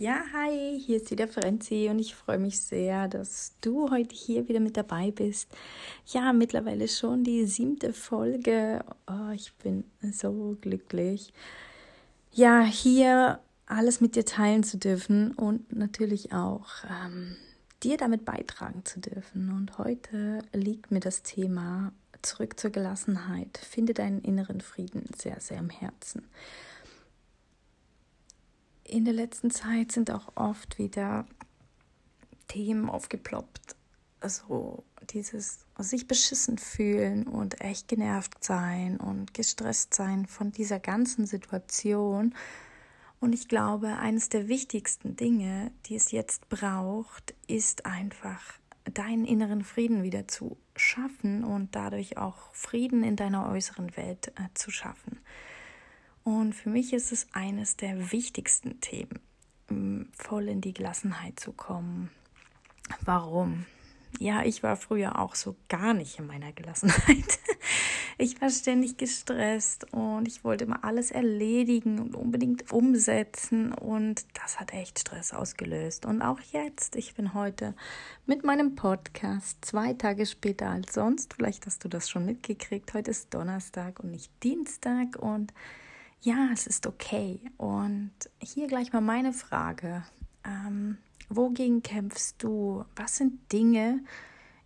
Ja, hi, hier ist wieder Franzi und ich freue mich sehr, dass du heute hier wieder mit dabei bist. Ja, mittlerweile schon die siebte Folge. Oh, ich bin so glücklich. Ja, hier alles mit dir teilen zu dürfen und natürlich auch ähm, dir damit beitragen zu dürfen. Und heute liegt mir das Thema zurück zur Gelassenheit. Finde deinen inneren Frieden sehr, sehr im Herzen. In der letzten Zeit sind auch oft wieder Themen aufgeploppt. Also dieses sich beschissen fühlen und echt genervt sein und gestresst sein von dieser ganzen Situation und ich glaube, eines der wichtigsten Dinge, die es jetzt braucht, ist einfach deinen inneren Frieden wieder zu schaffen und dadurch auch Frieden in deiner äußeren Welt äh, zu schaffen. Und für mich ist es eines der wichtigsten Themen, voll in die Gelassenheit zu kommen. Warum? Ja, ich war früher auch so gar nicht in meiner Gelassenheit. Ich war ständig gestresst und ich wollte immer alles erledigen und unbedingt umsetzen und das hat echt Stress ausgelöst. Und auch jetzt, ich bin heute mit meinem Podcast zwei Tage später als sonst. Vielleicht hast du das schon mitgekriegt. Heute ist Donnerstag und nicht Dienstag und ja, es ist okay. Und hier gleich mal meine Frage. Ähm, wogegen kämpfst du? Was sind Dinge,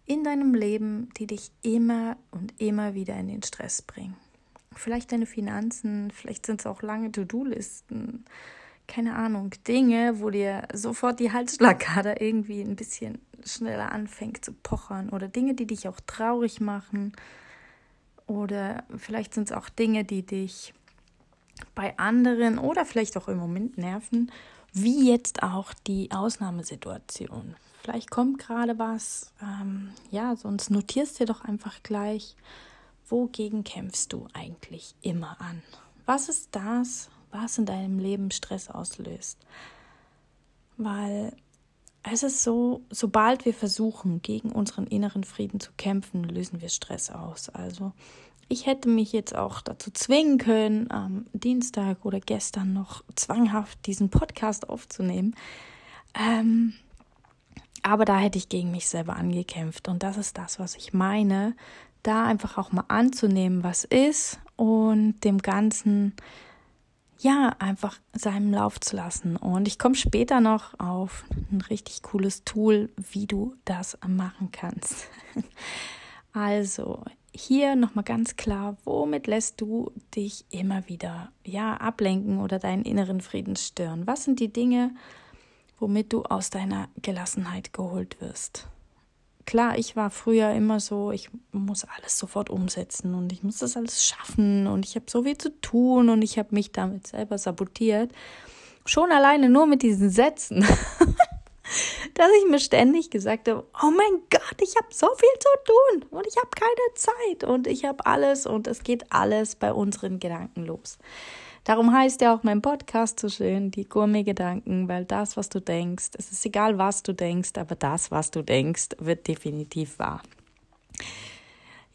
in deinem Leben, die dich immer und immer wieder in den Stress bringen. Vielleicht deine Finanzen, vielleicht sind es auch lange To-Do-Listen, keine Ahnung, Dinge, wo dir sofort die Halsschlagader irgendwie ein bisschen schneller anfängt zu pochern oder Dinge, die dich auch traurig machen oder vielleicht sind es auch Dinge, die dich bei anderen oder vielleicht auch im Moment nerven, wie jetzt auch die Ausnahmesituation. Vielleicht kommt gerade was. Ähm, ja, sonst notierst dir doch einfach gleich, wogegen kämpfst du eigentlich immer an? Was ist das, was in deinem Leben Stress auslöst? Weil es ist so, sobald wir versuchen, gegen unseren inneren Frieden zu kämpfen, lösen wir Stress aus. Also ich hätte mich jetzt auch dazu zwingen können, am Dienstag oder gestern noch zwanghaft diesen Podcast aufzunehmen. Ähm, aber da hätte ich gegen mich selber angekämpft. Und das ist das, was ich meine. Da einfach auch mal anzunehmen, was ist und dem Ganzen, ja, einfach seinen Lauf zu lassen. Und ich komme später noch auf ein richtig cooles Tool, wie du das machen kannst. Also, hier nochmal ganz klar, womit lässt du dich immer wieder, ja, ablenken oder deinen inneren Frieden stören? Was sind die Dinge, womit du aus deiner Gelassenheit geholt wirst. Klar, ich war früher immer so, ich muss alles sofort umsetzen und ich muss das alles schaffen und ich habe so viel zu tun und ich habe mich damit selber sabotiert. Schon alleine nur mit diesen Sätzen, dass ich mir ständig gesagt habe, oh mein Gott, ich habe so viel zu tun und ich habe keine Zeit und ich habe alles und es geht alles bei unseren Gedanken los. Darum heißt ja auch mein Podcast so schön, die Gourmet-Gedanken, weil das, was du denkst, es ist egal, was du denkst, aber das, was du denkst, wird definitiv wahr.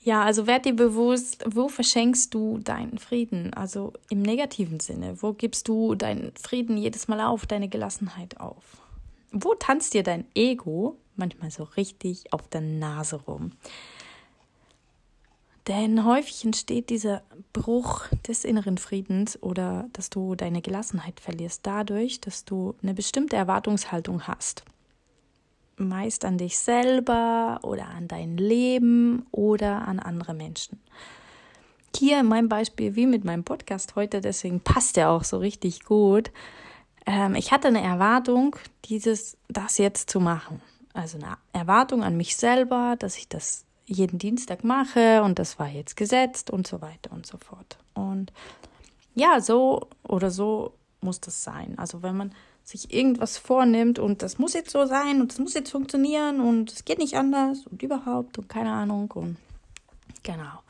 Ja, also werd dir bewusst, wo verschenkst du deinen Frieden? Also im negativen Sinne. Wo gibst du deinen Frieden jedes Mal auf, deine Gelassenheit auf? Wo tanzt dir dein Ego manchmal so richtig auf der Nase rum? Denn häufig entsteht dieser Bruch des inneren Friedens oder dass du deine Gelassenheit verlierst dadurch, dass du eine bestimmte Erwartungshaltung hast. Meist an dich selber oder an dein Leben oder an andere Menschen. Hier in meinem Beispiel, wie mit meinem Podcast heute, deswegen passt er auch so richtig gut. Ähm, ich hatte eine Erwartung, dieses, das jetzt zu machen. Also eine Erwartung an mich selber, dass ich das jeden Dienstag mache und das war jetzt gesetzt und so weiter und so fort. Und ja, so oder so muss das sein. Also wenn man sich irgendwas vornimmt und das muss jetzt so sein und das muss jetzt funktionieren und es geht nicht anders und überhaupt und keine Ahnung und genau.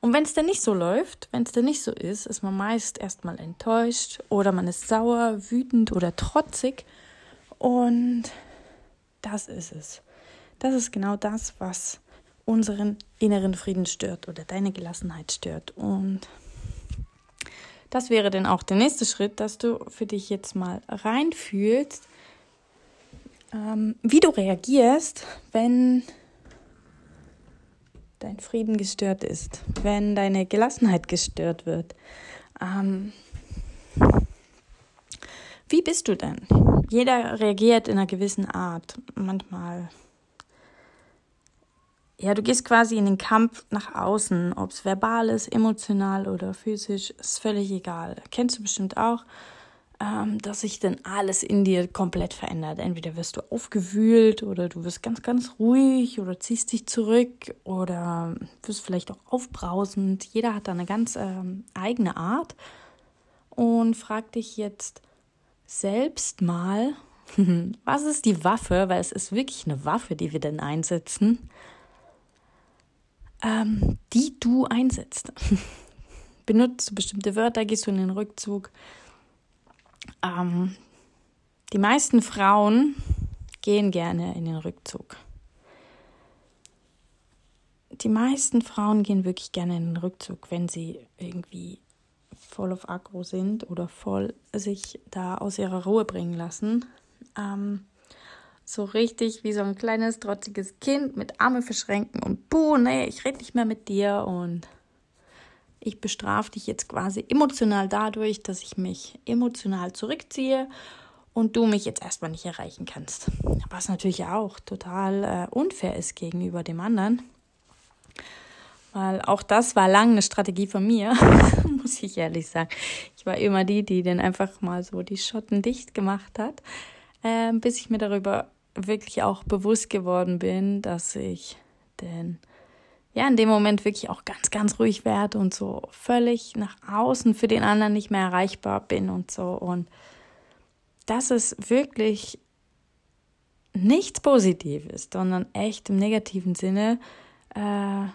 Und wenn es dann nicht so läuft, wenn es dann nicht so ist, ist man meist erstmal enttäuscht oder man ist sauer, wütend oder trotzig. Und das ist es. Das ist genau das, was unseren inneren Frieden stört oder deine Gelassenheit stört. Und das wäre dann auch der nächste Schritt, dass du für dich jetzt mal reinfühlst, ähm, wie du reagierst, wenn dein Frieden gestört ist, wenn deine Gelassenheit gestört wird. Ähm, wie bist du denn? Jeder reagiert in einer gewissen Art. Manchmal, ja, du gehst quasi in den Kampf nach außen, ob es verbal ist, emotional oder physisch, ist völlig egal. Kennst du bestimmt auch ähm, dass sich dann alles in dir komplett verändert. Entweder wirst du aufgewühlt oder du wirst ganz, ganz ruhig oder ziehst dich zurück oder wirst vielleicht auch aufbrausend. Jeder hat da eine ganz ähm, eigene Art. Und frag dich jetzt selbst mal, was ist die Waffe, weil es ist wirklich eine Waffe, die wir denn einsetzen, ähm, die du einsetzt. Benutzt bestimmte Wörter, gehst du in den Rückzug, ähm, die meisten Frauen gehen gerne in den Rückzug. Die meisten Frauen gehen wirklich gerne in den Rückzug, wenn sie irgendwie voll auf Aggro sind oder voll sich da aus ihrer Ruhe bringen lassen. Ähm, so richtig wie so ein kleines, trotziges Kind mit Arme verschränken und buh, nee, ich rede nicht mehr mit dir und ich bestrafe dich jetzt quasi emotional dadurch, dass ich mich emotional zurückziehe und du mich jetzt erstmal nicht erreichen kannst. Was natürlich auch total äh, unfair ist gegenüber dem anderen. Weil auch das war lange eine Strategie von mir, muss ich ehrlich sagen. Ich war immer die, die dann einfach mal so die Schotten dicht gemacht hat, äh, bis ich mir darüber wirklich auch bewusst geworden bin, dass ich denn ja, in dem Moment wirklich auch ganz, ganz ruhig werde und so völlig nach außen für den anderen nicht mehr erreichbar bin und so. Und das ist wirklich nichts Positives, sondern echt im negativen Sinne, äh,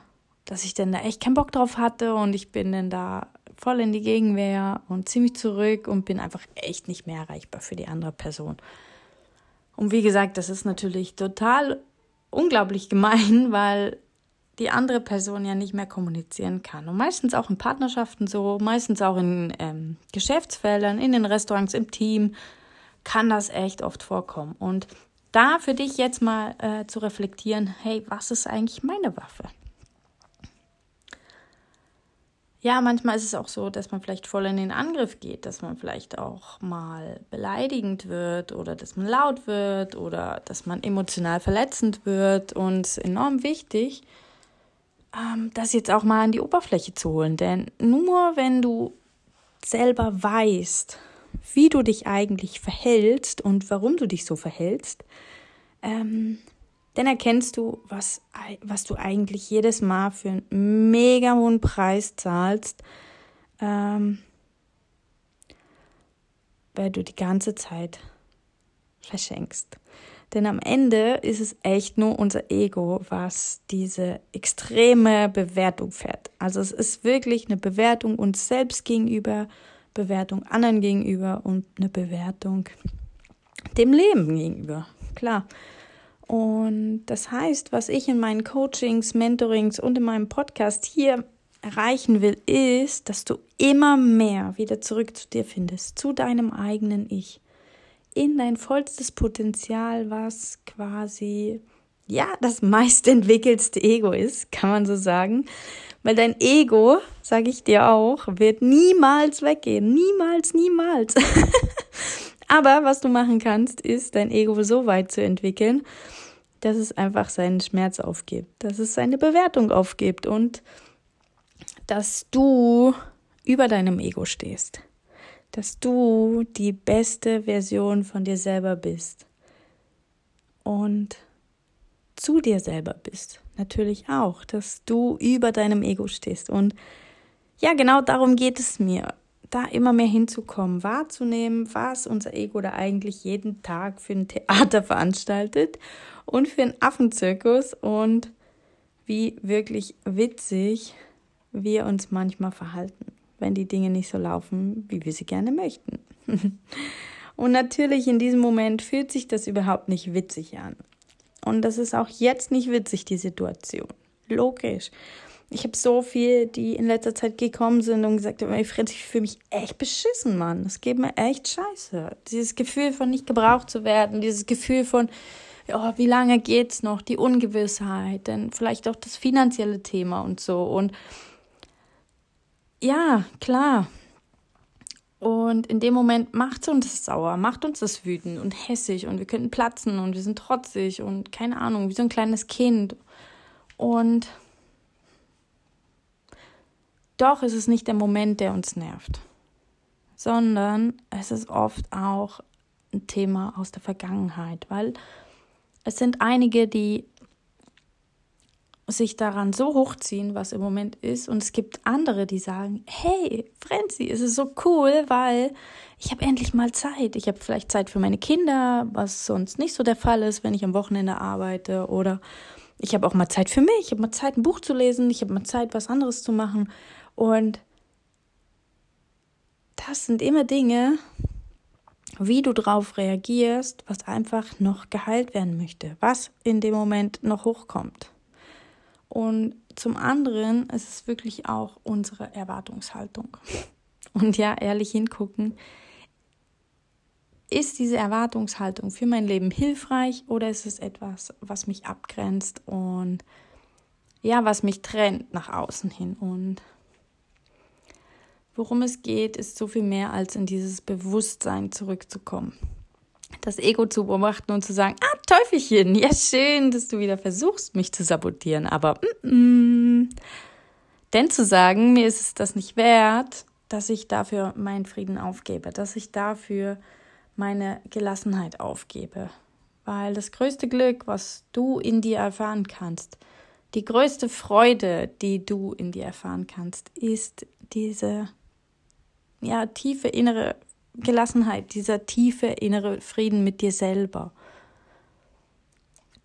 dass ich dann da echt keinen Bock drauf hatte und ich bin dann da voll in die Gegenwehr und ziemlich zurück und bin einfach echt nicht mehr erreichbar für die andere Person. Und wie gesagt, das ist natürlich total unglaublich gemein, weil die andere Person ja nicht mehr kommunizieren kann. Und meistens auch in Partnerschaften so, meistens auch in ähm, Geschäftsfeldern, in den Restaurants, im Team, kann das echt oft vorkommen. Und da für dich jetzt mal äh, zu reflektieren, hey, was ist eigentlich meine Waffe? Ja, manchmal ist es auch so, dass man vielleicht voll in den Angriff geht, dass man vielleicht auch mal beleidigend wird oder dass man laut wird oder dass man emotional verletzend wird. Und enorm wichtig, das jetzt auch mal an die Oberfläche zu holen. Denn nur wenn du selber weißt, wie du dich eigentlich verhältst und warum du dich so verhältst, ähm, dann erkennst du, was, was du eigentlich jedes Mal für einen mega hohen Preis zahlst, ähm, weil du die ganze Zeit verschenkst. Denn am Ende ist es echt nur unser Ego, was diese extreme Bewertung fährt. Also es ist wirklich eine Bewertung uns selbst gegenüber, Bewertung anderen gegenüber und eine Bewertung dem Leben gegenüber. Klar. Und das heißt, was ich in meinen Coachings, Mentorings und in meinem Podcast hier erreichen will, ist, dass du immer mehr wieder zurück zu dir findest, zu deinem eigenen Ich in dein vollstes Potenzial, was quasi ja das meistentwickelste Ego ist, kann man so sagen. Weil dein Ego, sage ich dir auch, wird niemals weggehen. Niemals, niemals. Aber was du machen kannst, ist dein Ego so weit zu entwickeln, dass es einfach seinen Schmerz aufgibt, dass es seine Bewertung aufgibt und dass du über deinem Ego stehst dass du die beste Version von dir selber bist und zu dir selber bist. Natürlich auch, dass du über deinem Ego stehst. Und ja, genau darum geht es mir, da immer mehr hinzukommen, wahrzunehmen, was unser Ego da eigentlich jeden Tag für ein Theater veranstaltet und für einen Affenzirkus und wie wirklich witzig wir uns manchmal verhalten, wenn die Dinge nicht so laufen, wie wir sie gerne möchten. und natürlich in diesem Moment fühlt sich das überhaupt nicht witzig an. Und das ist auch jetzt nicht witzig, die Situation. Logisch. Ich habe so viele, die in letzter Zeit gekommen sind und gesagt haben, ich fühle mich echt beschissen, Mann. Es geht mir echt scheiße. Dieses Gefühl von nicht gebraucht zu werden, dieses Gefühl von, oh, wie lange geht's noch, die Ungewissheit, dann vielleicht auch das finanzielle Thema und so. Und ja, klar. Und in dem Moment macht uns das sauer, macht uns das wütend und hässig und wir könnten platzen und wir sind trotzig und keine Ahnung, wie so ein kleines Kind. Und doch ist es nicht der Moment, der uns nervt, sondern es ist oft auch ein Thema aus der Vergangenheit, weil es sind einige, die sich daran so hochziehen, was im Moment ist. Und es gibt andere, die sagen, hey, Frenzy, es ist so cool, weil ich habe endlich mal Zeit. Ich habe vielleicht Zeit für meine Kinder, was sonst nicht so der Fall ist, wenn ich am Wochenende arbeite. Oder ich habe auch mal Zeit für mich. Ich habe mal Zeit, ein Buch zu lesen. Ich habe mal Zeit, was anderes zu machen. Und das sind immer Dinge, wie du darauf reagierst, was einfach noch geheilt werden möchte, was in dem Moment noch hochkommt. Und zum anderen ist es wirklich auch unsere Erwartungshaltung. Und ja, ehrlich hingucken, ist diese Erwartungshaltung für mein Leben hilfreich oder ist es etwas, was mich abgrenzt und ja, was mich trennt nach außen hin? Und worum es geht, ist so viel mehr als in dieses Bewusstsein zurückzukommen das Ego zu beobachten und zu sagen, ah, Teufelchen, ja schön, dass du wieder versuchst, mich zu sabotieren, aber mm, mm. denn zu sagen, mir ist es das nicht wert, dass ich dafür meinen Frieden aufgebe, dass ich dafür meine Gelassenheit aufgebe. Weil das größte Glück, was du in dir erfahren kannst, die größte Freude, die du in dir erfahren kannst, ist diese ja, tiefe innere Gelassenheit, dieser tiefe innere Frieden mit dir selber.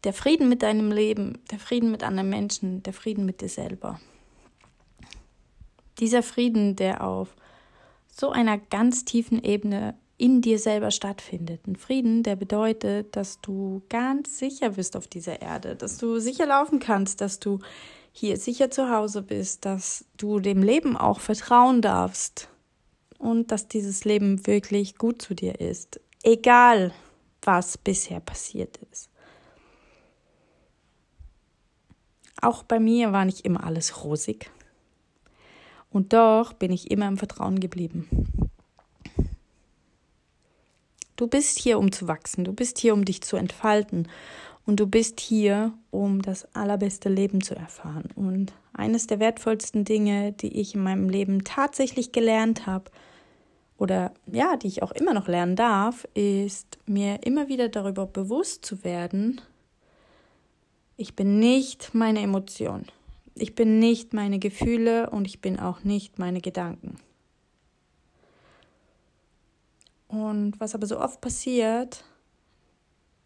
Der Frieden mit deinem Leben, der Frieden mit anderen Menschen, der Frieden mit dir selber. Dieser Frieden, der auf so einer ganz tiefen Ebene in dir selber stattfindet. Ein Frieden, der bedeutet, dass du ganz sicher bist auf dieser Erde, dass du sicher laufen kannst, dass du hier sicher zu Hause bist, dass du dem Leben auch vertrauen darfst, und dass dieses Leben wirklich gut zu dir ist, egal was bisher passiert ist. Auch bei mir war nicht immer alles rosig. Und doch bin ich immer im Vertrauen geblieben. Du bist hier, um zu wachsen, du bist hier, um dich zu entfalten und du bist hier, um das allerbeste Leben zu erfahren. Und eines der wertvollsten Dinge, die ich in meinem Leben tatsächlich gelernt habe, oder ja, die ich auch immer noch lernen darf, ist mir immer wieder darüber bewusst zu werden, ich bin nicht meine Emotion. Ich bin nicht meine Gefühle und ich bin auch nicht meine Gedanken. Und was aber so oft passiert,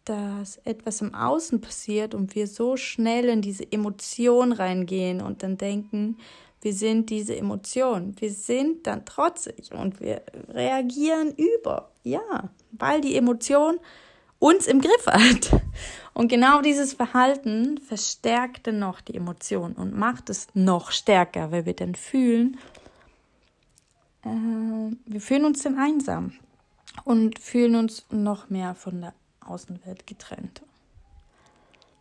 dass etwas im Außen passiert und wir so schnell in diese Emotion reingehen und dann denken, wir sind diese Emotion. Wir sind dann trotzig und wir reagieren über. Ja, weil die Emotion uns im Griff hat. Und genau dieses Verhalten verstärkt dann noch die Emotion und macht es noch stärker, weil wir dann fühlen, äh, wir fühlen uns dann einsam und fühlen uns noch mehr von der Außenwelt getrennt.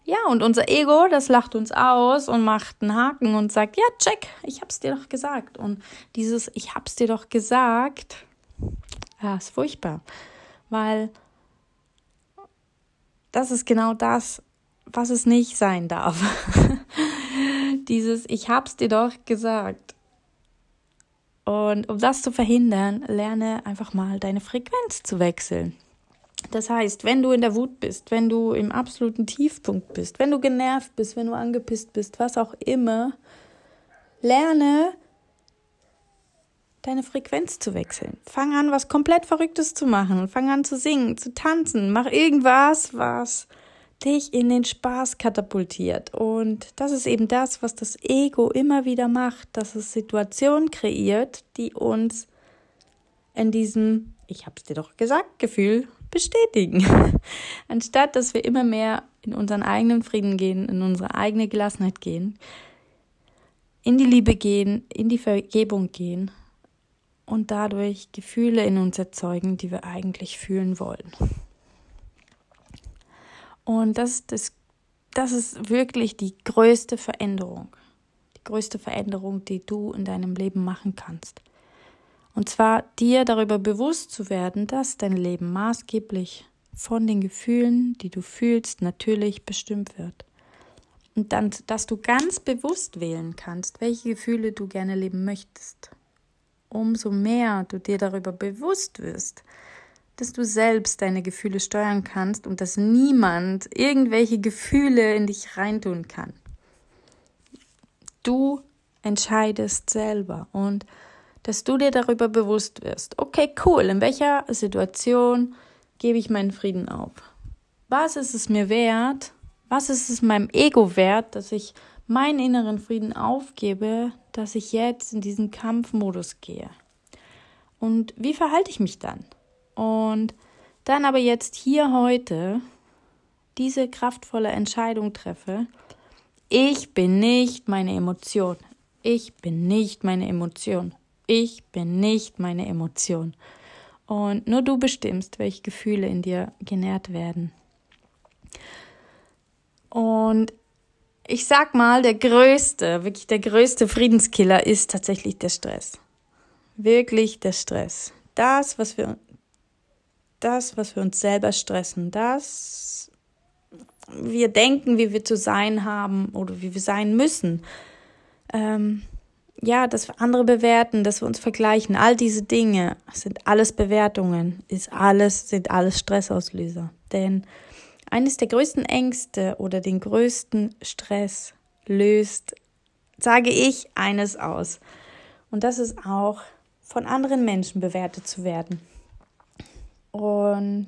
Ja, und unser Ego, das lacht uns aus und macht einen Haken und sagt, ja, check, ich hab's dir doch gesagt. Und dieses Ich hab's dir doch gesagt, ja, ist furchtbar. Weil das ist genau das, was es nicht sein darf. dieses Ich hab's dir doch gesagt. Und um das zu verhindern, lerne einfach mal deine Frequenz zu wechseln. Das heißt, wenn du in der Wut bist, wenn du im absoluten Tiefpunkt bist, wenn du genervt bist, wenn du angepisst bist, was auch immer, lerne deine Frequenz zu wechseln. Fang an, was komplett Verrücktes zu machen. Fang an zu singen, zu tanzen. Mach irgendwas, was dich in den Spaß katapultiert. Und das ist eben das, was das Ego immer wieder macht, dass es Situationen kreiert, die uns in diesem, ich hab's dir doch gesagt, Gefühl bestätigen. Anstatt dass wir immer mehr in unseren eigenen Frieden gehen, in unsere eigene Gelassenheit gehen, in die Liebe gehen, in die Vergebung gehen und dadurch Gefühle in uns erzeugen, die wir eigentlich fühlen wollen. Und das, das, das ist wirklich die größte Veränderung. Die größte Veränderung, die du in deinem Leben machen kannst. Und zwar dir darüber bewusst zu werden, dass dein Leben maßgeblich von den Gefühlen, die du fühlst, natürlich bestimmt wird. Und dann, dass du ganz bewusst wählen kannst, welche Gefühle du gerne leben möchtest umso mehr du dir darüber bewusst wirst, dass du selbst deine Gefühle steuern kannst und dass niemand irgendwelche Gefühle in dich reintun kann. Du entscheidest selber und dass du dir darüber bewusst wirst. Okay, cool, in welcher Situation gebe ich meinen Frieden auf? Was ist es mir wert? Was ist es meinem Ego wert, dass ich meinen inneren Frieden aufgebe, dass ich jetzt in diesen Kampfmodus gehe. Und wie verhalte ich mich dann? Und dann aber jetzt hier heute diese kraftvolle Entscheidung treffe, ich bin nicht meine Emotion. Ich bin nicht meine Emotion. Ich bin nicht meine Emotion. Und nur du bestimmst, welche Gefühle in dir genährt werden. Und ich sag mal, der größte, wirklich der größte Friedenskiller ist tatsächlich der Stress. Wirklich der Stress. Das, was wir, das, was wir uns selber stressen, das wir denken, wie wir zu sein haben oder wie wir sein müssen. Ähm, ja, dass wir andere bewerten, dass wir uns vergleichen, all diese Dinge sind alles Bewertungen, ist alles, sind alles Stressauslöser. Denn eines der größten Ängste oder den größten Stress löst, sage ich, eines aus. Und das ist auch, von anderen Menschen bewertet zu werden. Und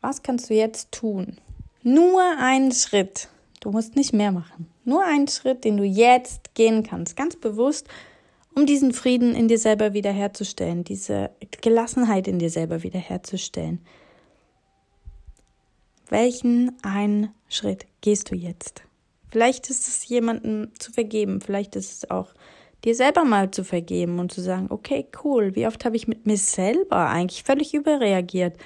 was kannst du jetzt tun? Nur einen Schritt. Du musst nicht mehr machen. Nur einen Schritt, den du jetzt gehen kannst, ganz bewusst, um diesen Frieden in dir selber wiederherzustellen, diese Gelassenheit in dir selber wiederherzustellen. Welchen einen Schritt gehst du jetzt? Vielleicht ist es jemandem zu vergeben, vielleicht ist es auch dir selber mal zu vergeben und zu sagen, okay, cool, wie oft habe ich mit mir selber eigentlich völlig überreagiert?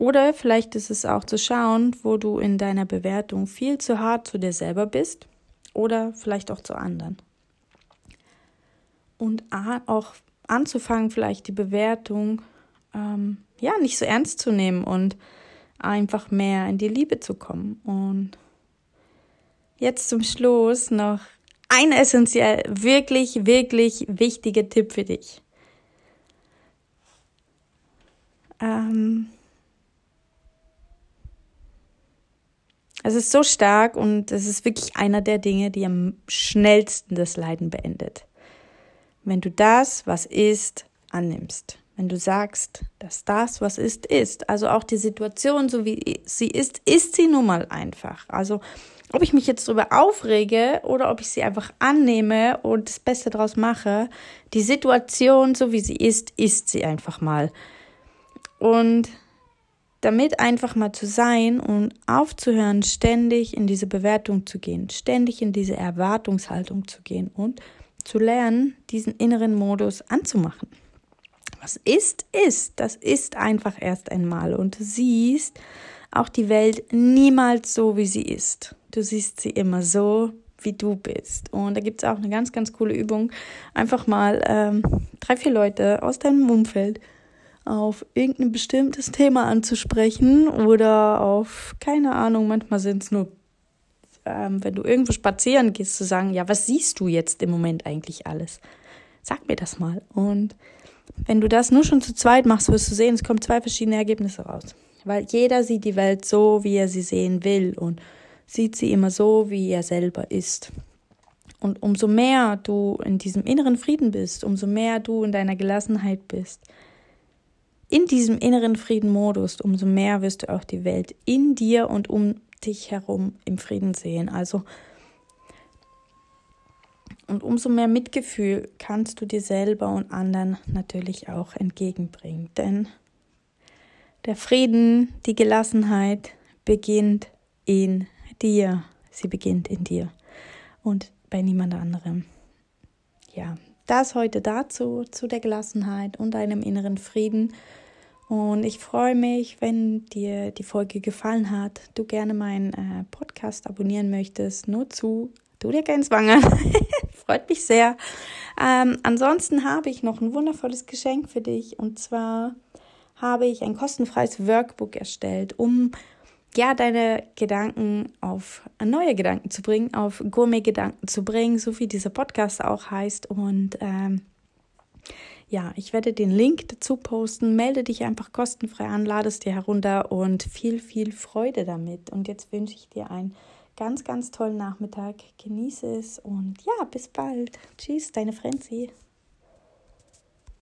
Oder vielleicht ist es auch zu schauen, wo du in deiner Bewertung viel zu hart zu dir selber bist oder vielleicht auch zu anderen. Und auch anzufangen, vielleicht die Bewertung ähm, ja nicht so ernst zu nehmen und einfach mehr in die Liebe zu kommen. Und jetzt zum Schluss noch ein essentiell, wirklich, wirklich wichtiger Tipp für dich. Ähm es ist so stark und es ist wirklich einer der Dinge, die am schnellsten das Leiden beendet. Wenn du das, was ist, annimmst wenn du sagst, dass das, was ist, ist. Also auch die Situation, so wie sie ist, ist sie nun mal einfach. Also ob ich mich jetzt darüber aufrege oder ob ich sie einfach annehme und das Beste daraus mache, die Situation, so wie sie ist, ist sie einfach mal. Und damit einfach mal zu sein und aufzuhören, ständig in diese Bewertung zu gehen, ständig in diese Erwartungshaltung zu gehen und zu lernen, diesen inneren Modus anzumachen was ist, ist. Das ist einfach erst einmal. Und du siehst auch die Welt niemals so, wie sie ist. Du siehst sie immer so, wie du bist. Und da gibt es auch eine ganz, ganz coole Übung. Einfach mal ähm, drei, vier Leute aus deinem Umfeld auf irgendein bestimmtes Thema anzusprechen oder auf, keine Ahnung, manchmal sind es nur, ähm, wenn du irgendwo spazieren gehst, zu sagen, ja, was siehst du jetzt im Moment eigentlich alles? Sag mir das mal. Und wenn du das nur schon zu zweit machst, wirst du sehen, es kommen zwei verschiedene Ergebnisse raus. Weil jeder sieht die Welt so, wie er sie sehen will und sieht sie immer so, wie er selber ist. Und umso mehr du in diesem inneren Frieden bist, umso mehr du in deiner Gelassenheit bist, in diesem inneren Friedenmodus, umso mehr wirst du auch die Welt in dir und um dich herum im Frieden sehen. Also und umso mehr Mitgefühl kannst du dir selber und anderen natürlich auch entgegenbringen. Denn der Frieden, die Gelassenheit beginnt in dir. Sie beginnt in dir und bei niemand anderem. Ja, das heute dazu, zu der Gelassenheit und einem inneren Frieden. Und ich freue mich, wenn dir die Folge gefallen hat, du gerne meinen äh, Podcast abonnieren möchtest. Nur zu, du dir keinen Zwang an. Freut mich sehr. Ähm, ansonsten habe ich noch ein wundervolles Geschenk für dich. Und zwar habe ich ein kostenfreies Workbook erstellt, um ja, deine Gedanken auf neue Gedanken zu bringen, auf Gourmet-Gedanken zu bringen, so wie dieser Podcast auch heißt. Und ähm, ja, ich werde den Link dazu posten. Melde dich einfach kostenfrei an, lade es dir herunter und viel, viel Freude damit. Und jetzt wünsche ich dir einen ganz, ganz tollen Nachmittag. Genieße es und ja, bis bald. Tschüss, deine Frenzi.